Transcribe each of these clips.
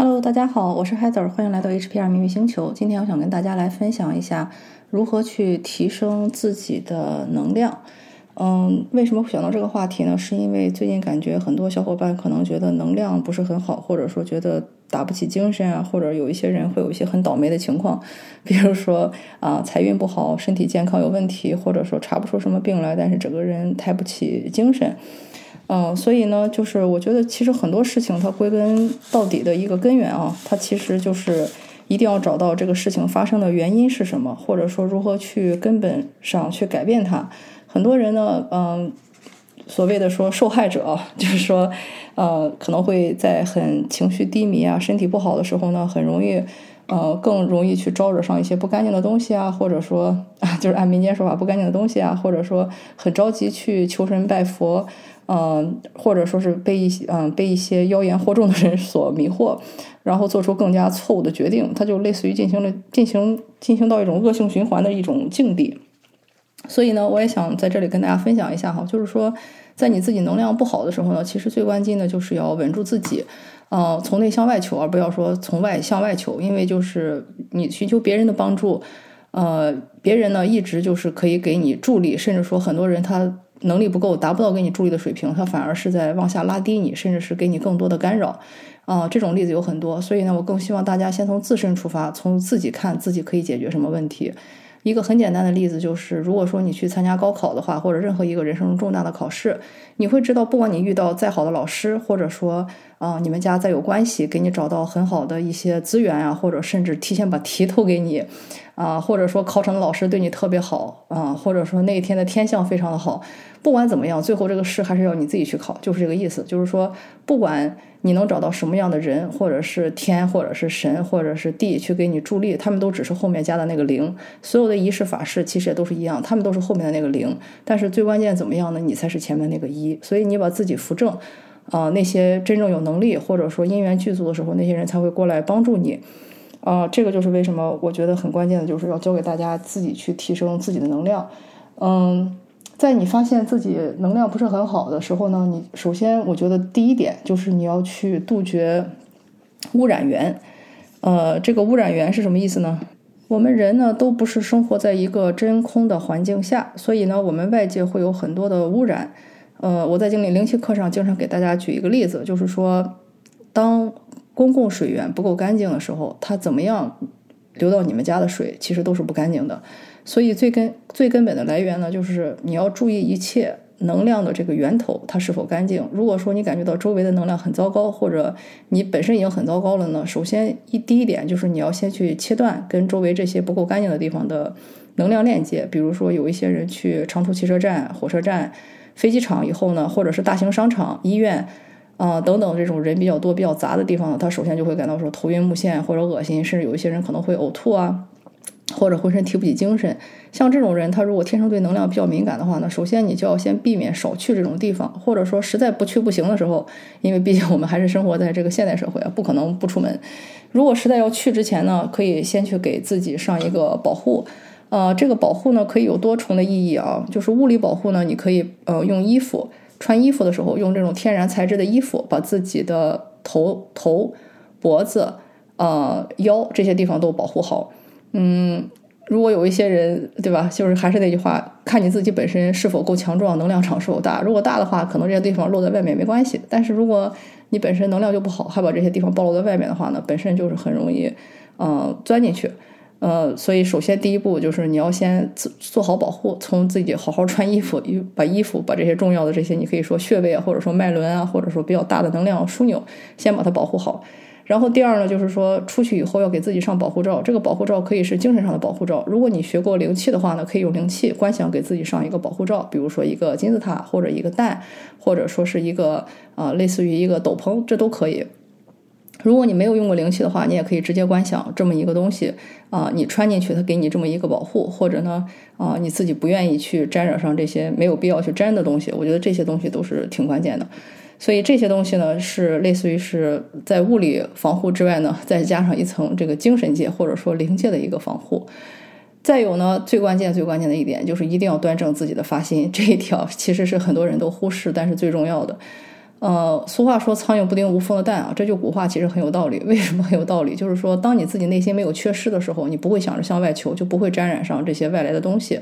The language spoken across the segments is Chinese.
Hello，大家好，我是海子儿欢迎来到 HPR 秘密星球。今天我想跟大家来分享一下如何去提升自己的能量。嗯，为什么会想到这个话题呢？是因为最近感觉很多小伙伴可能觉得能量不是很好，或者说觉得打不起精神啊，或者有一些人会有一些很倒霉的情况，比如说啊财运不好，身体健康有问题，或者说查不出什么病来，但是整个人抬不起精神。嗯，所以呢，就是我觉得其实很多事情它归根到底的一个根源啊，它其实就是一定要找到这个事情发生的原因是什么，或者说如何去根本上去改变它。很多人呢，嗯，所谓的说受害者，就是说，呃，可能会在很情绪低迷啊、身体不好的时候呢，很容易，呃，更容易去招惹上一些不干净的东西啊，或者说啊，就是按民间说法不干净的东西啊，或者说很着急去求神拜佛。嗯，或者说是被一些嗯被一些妖言惑众的人所迷惑，然后做出更加错误的决定，他就类似于进行了进行进行到一种恶性循环的一种境地。所以呢，我也想在这里跟大家分享一下哈，就是说，在你自己能量不好的时候呢，其实最关键的就是要稳住自己，呃，从内向外求，而不要说从外向外求，因为就是你寻求别人的帮助，呃，别人呢一直就是可以给你助力，甚至说很多人他。能力不够，达不到给你助力的水平，他反而是在往下拉低你，甚至是给你更多的干扰，啊，这种例子有很多。所以呢，我更希望大家先从自身出发，从自己看自己可以解决什么问题。一个很简单的例子就是，如果说你去参加高考的话，或者任何一个人生中重大的考试，你会知道，不管你遇到再好的老师，或者说啊，你们家再有关系，给你找到很好的一些资源啊，或者甚至提前把题透给你。啊，或者说考场的老师对你特别好啊，或者说那一天的天象非常的好，不管怎么样，最后这个试还是要你自己去考，就是这个意思。就是说，不管你能找到什么样的人，或者是天，或者是神，或者是地去给你助力，他们都只是后面加的那个零。所有的仪式法事其实也都是一样，他们都是后面的那个零。但是最关键怎么样呢？你才是前面那个一。所以你把自己扶正，啊，那些真正有能力或者说因缘具足的时候，那些人才会过来帮助你。啊，这个就是为什么我觉得很关键的，就是要教给大家自己去提升自己的能量。嗯，在你发现自己能量不是很好的时候呢，你首先我觉得第一点就是你要去杜绝污染源。呃，这个污染源是什么意思呢？我们人呢都不是生活在一个真空的环境下，所以呢，我们外界会有很多的污染。呃，我在经理灵气课上经常给大家举一个例子，就是说当。公共水源不够干净的时候，它怎么样流到你们家的水，其实都是不干净的。所以最根最根本的来源呢，就是你要注意一切能量的这个源头它是否干净。如果说你感觉到周围的能量很糟糕，或者你本身已经很糟糕了呢，首先一第一点就是你要先去切断跟周围这些不够干净的地方的能量链接。比如说有一些人去长途汽车站、火车站、飞机场以后呢，或者是大型商场、医院。啊，等等，这种人比较多、比较杂的地方，他首先就会感到说头晕目眩或者恶心，甚至有一些人可能会呕吐啊，或者浑身提不起精神。像这种人，他如果天生对能量比较敏感的话呢，首先你就要先避免少去这种地方，或者说实在不去不行的时候，因为毕竟我们还是生活在这个现代社会啊，不可能不出门。如果实在要去之前呢，可以先去给自己上一个保护。呃，这个保护呢可以有多重的意义啊，就是物理保护呢，你可以呃用衣服。穿衣服的时候，用这种天然材质的衣服，把自己的头、头、脖子、呃腰这些地方都保护好。嗯，如果有一些人，对吧？就是还是那句话，看你自己本身是否够强壮，能量场是否大。如果大的话，可能这些地方露在外面没关系。但是如果你本身能量就不好，还把这些地方暴露在外面的话呢，本身就是很容易，嗯，钻进去。呃，所以首先第一步就是你要先做做好保护，从自己好好穿衣服，把衣服把这些重要的这些，你可以说穴位啊，或者说脉轮啊，或者说比较大的能量枢纽，先把它保护好。然后第二呢，就是说出去以后要给自己上保护罩，这个保护罩可以是精神上的保护罩。如果你学过灵气的话呢，可以用灵气观想给自己上一个保护罩，比如说一个金字塔，或者一个蛋，或者说是一个啊类似于一个斗篷，这都可以。如果你没有用过灵气的话，你也可以直接观想这么一个东西啊，你穿进去，它给你这么一个保护，或者呢啊，你自己不愿意去沾染上这些没有必要去沾的东西，我觉得这些东西都是挺关键的。所以这些东西呢，是类似于是在物理防护之外呢，再加上一层这个精神界或者说灵界的一个防护。再有呢，最关键最关键的一点就是一定要端正自己的发心，这一条其实是很多人都忽视，但是最重要的。呃，俗话说“苍蝇不叮无缝的蛋”啊，这句古话其实很有道理。为什么很有道理？就是说，当你自己内心没有缺失的时候，你不会想着向外求，就不会沾染上这些外来的东西。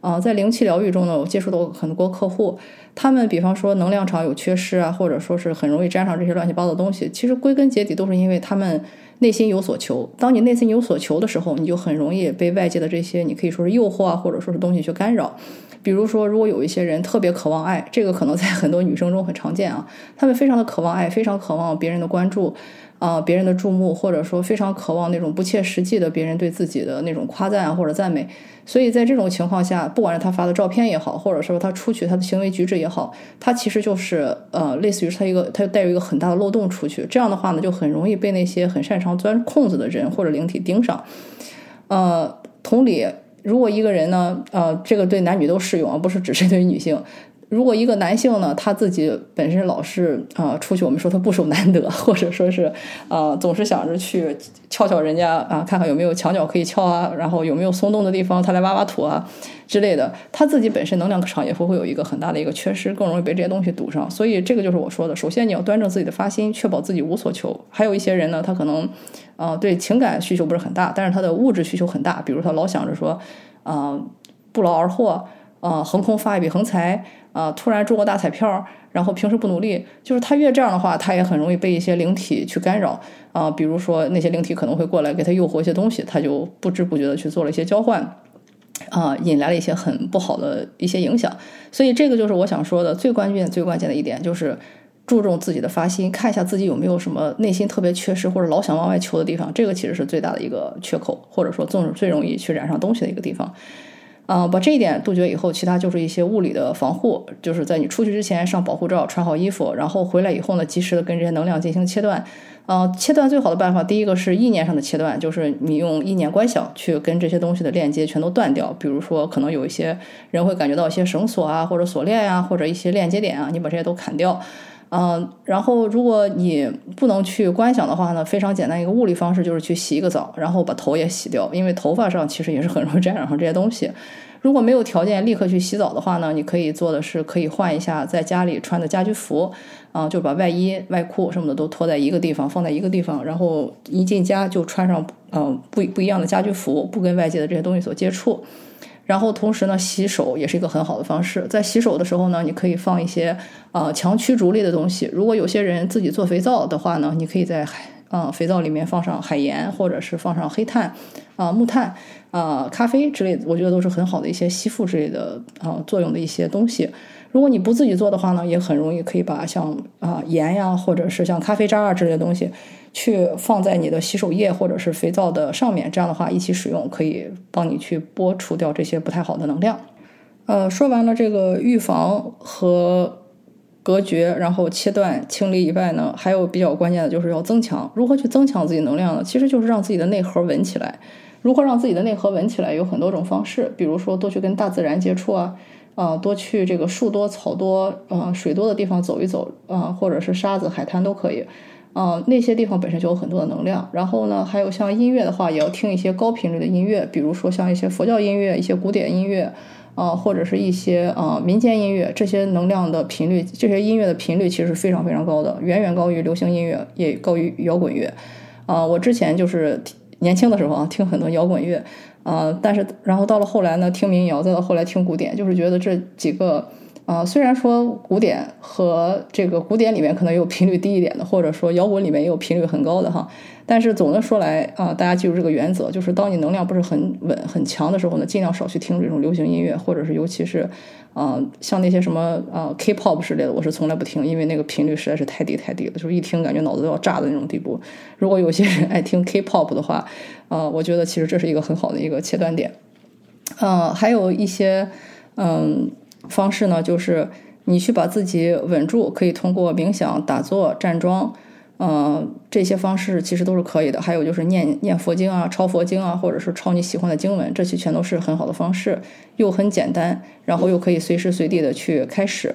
啊，在灵气疗愈中呢，我接触到很多客户，他们比方说能量场有缺失啊，或者说是很容易沾上这些乱七八糟的东西，其实归根结底都是因为他们内心有所求。当你内心有所求的时候，你就很容易被外界的这些你可以说是诱惑啊，或者说是东西去干扰。比如说，如果有一些人特别渴望爱，这个可能在很多女生中很常见啊，他们非常的渴望爱，非常渴望别人的关注。啊，别人的注目，或者说非常渴望那种不切实际的别人对自己的那种夸赞或者赞美，所以在这种情况下，不管是他发的照片也好，或者说他出去他的行为举止也好，他其实就是呃，类似于他一个他带有一个很大的漏洞出去，这样的话呢，就很容易被那些很擅长钻空子的人或者灵体盯上。呃，同理，如果一个人呢，呃，这个对男女都适用，而不是只是对女性。如果一个男性呢，他自己本身老是啊出去，我们说他不守难得，或者说是啊总是想着去撬撬人家啊，看看有没有墙角可以撬啊，然后有没有松动的地方，他来挖挖土啊之类的，他自己本身能量场也会会有一个很大的一个缺失，更容易被这些东西堵上。所以这个就是我说的，首先你要端正自己的发心，确保自己无所求。还有一些人呢，他可能啊对情感需求不是很大，但是他的物质需求很大，比如他老想着说啊不劳而获。啊，横空发一笔横财啊！突然中个大彩票，然后平时不努力，就是他越这样的话，他也很容易被一些灵体去干扰啊。比如说那些灵体可能会过来给他诱惑一些东西，他就不知不觉的去做了一些交换啊，引来了一些很不好的一些影响。所以这个就是我想说的最关键、最关键的一点，就是注重自己的发心，看一下自己有没有什么内心特别缺失或者老想往外求的地方。这个其实是最大的一个缺口，或者说最最容易去染上东西的一个地方。啊，把这一点杜绝以后，其他就是一些物理的防护，就是在你出去之前上保护罩，穿好衣服，然后回来以后呢，及时的跟这些能量进行切断。呃，切断最好的办法，第一个是意念上的切断，就是你用意念观想去跟这些东西的链接全都断掉。比如说，可能有一些人会感觉到一些绳索啊，或者锁链呀，或者一些链接点啊，你把这些都砍掉。嗯，然后如果你不能去观想的话呢，非常简单一个物理方式就是去洗一个澡，然后把头也洗掉，因为头发上其实也是很容易沾染上这些东西。如果没有条件立刻去洗澡的话呢，你可以做的是可以换一下在家里穿的家居服，啊，就把外衣、外裤什么的都脱在一个地方，放在一个地方，然后一进家就穿上嗯不不一样的家居服，不跟外界的这些东西所接触。然后同时呢，洗手也是一个很好的方式。在洗手的时候呢，你可以放一些啊强驱逐类的东西。如果有些人自己做肥皂的话呢，你可以在海啊肥皂里面放上海盐，或者是放上黑炭啊木炭啊咖啡之类的，我觉得都是很好的一些吸附之类的啊作用的一些东西。如果你不自己做的话呢，也很容易可以把像啊盐呀，或者是像咖啡渣啊之类的东西。去放在你的洗手液或者是肥皂的上面，这样的话一起使用，可以帮你去剥除掉这些不太好的能量。呃，说完了这个预防和隔绝，然后切断清理以外呢，还有比较关键的就是要增强。如何去增强自己能量呢？其实就是让自己的内核稳起来。如何让自己的内核稳起来？有很多种方式，比如说多去跟大自然接触啊，啊，多去这个树多草多、啊水多的地方走一走啊，或者是沙子、海滩都可以。啊，那些地方本身就有很多的能量。然后呢，还有像音乐的话，也要听一些高频率的音乐，比如说像一些佛教音乐、一些古典音乐，啊，或者是一些啊民间音乐。这些能量的频率，这些音乐的频率其实非常非常高的，远远高于流行音乐，也高于摇滚乐。啊，我之前就是年轻的时候啊，听很多摇滚乐，呃，但是然后到了后来呢，听民谣，再到后来听古典，就是觉得这几个。啊，虽然说古典和这个古典里面可能有频率低一点的，或者说摇滚里面也有频率很高的哈，但是总的说来啊，大家记住这个原则，就是当你能量不是很稳很强的时候呢，尽量少去听这种流行音乐，或者是尤其是啊像那些什么啊 K-pop 之类的，我是从来不听，因为那个频率实在是太低太低了，就是一听感觉脑子都要炸的那种地步。如果有些人爱听 K-pop 的话，啊，我觉得其实这是一个很好的一个切断点。嗯，还有一些嗯。方式呢，就是你去把自己稳住，可以通过冥想、打坐、站桩，呃，这些方式其实都是可以的。还有就是念念佛经啊、抄佛经啊，或者是抄你喜欢的经文，这些全都是很好的方式，又很简单，然后又可以随时随地的去开始。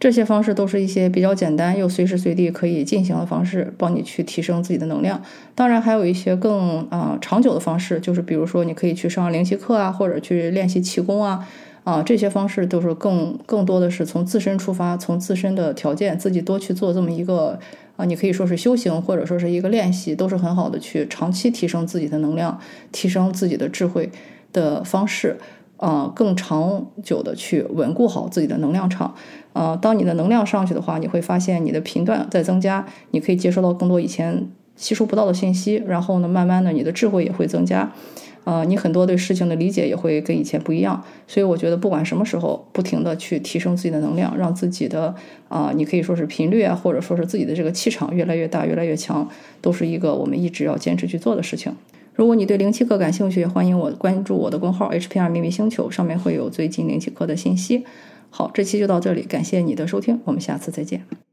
这些方式都是一些比较简单又随时随地可以进行的方式，帮你去提升自己的能量。当然，还有一些更啊长久的方式，就是比如说你可以去上灵气课啊，或者去练习气功啊。啊，这些方式都是更更多的是从自身出发，从自身的条件自己多去做这么一个啊，你可以说是修行，或者说是一个练习，都是很好的去长期提升自己的能量，提升自己的智慧的方式。啊，更长久的去稳固好自己的能量场。啊，当你的能量上去的话，你会发现你的频段在增加，你可以接收到更多以前吸收不到的信息。然后呢，慢慢的你的智慧也会增加。啊，你很多对事情的理解也会跟以前不一样。所以我觉得，不管什么时候，不停的去提升自己的能量，让自己的啊，你可以说是频率啊，或者说是自己的这个气场越来越大，越来越强，都是一个我们一直要坚持去做的事情。如果你对灵气课感兴趣，欢迎我关注我的公号 HPR 秘密星球，上面会有最近灵气课的信息。好，这期就到这里，感谢你的收听，我们下次再见。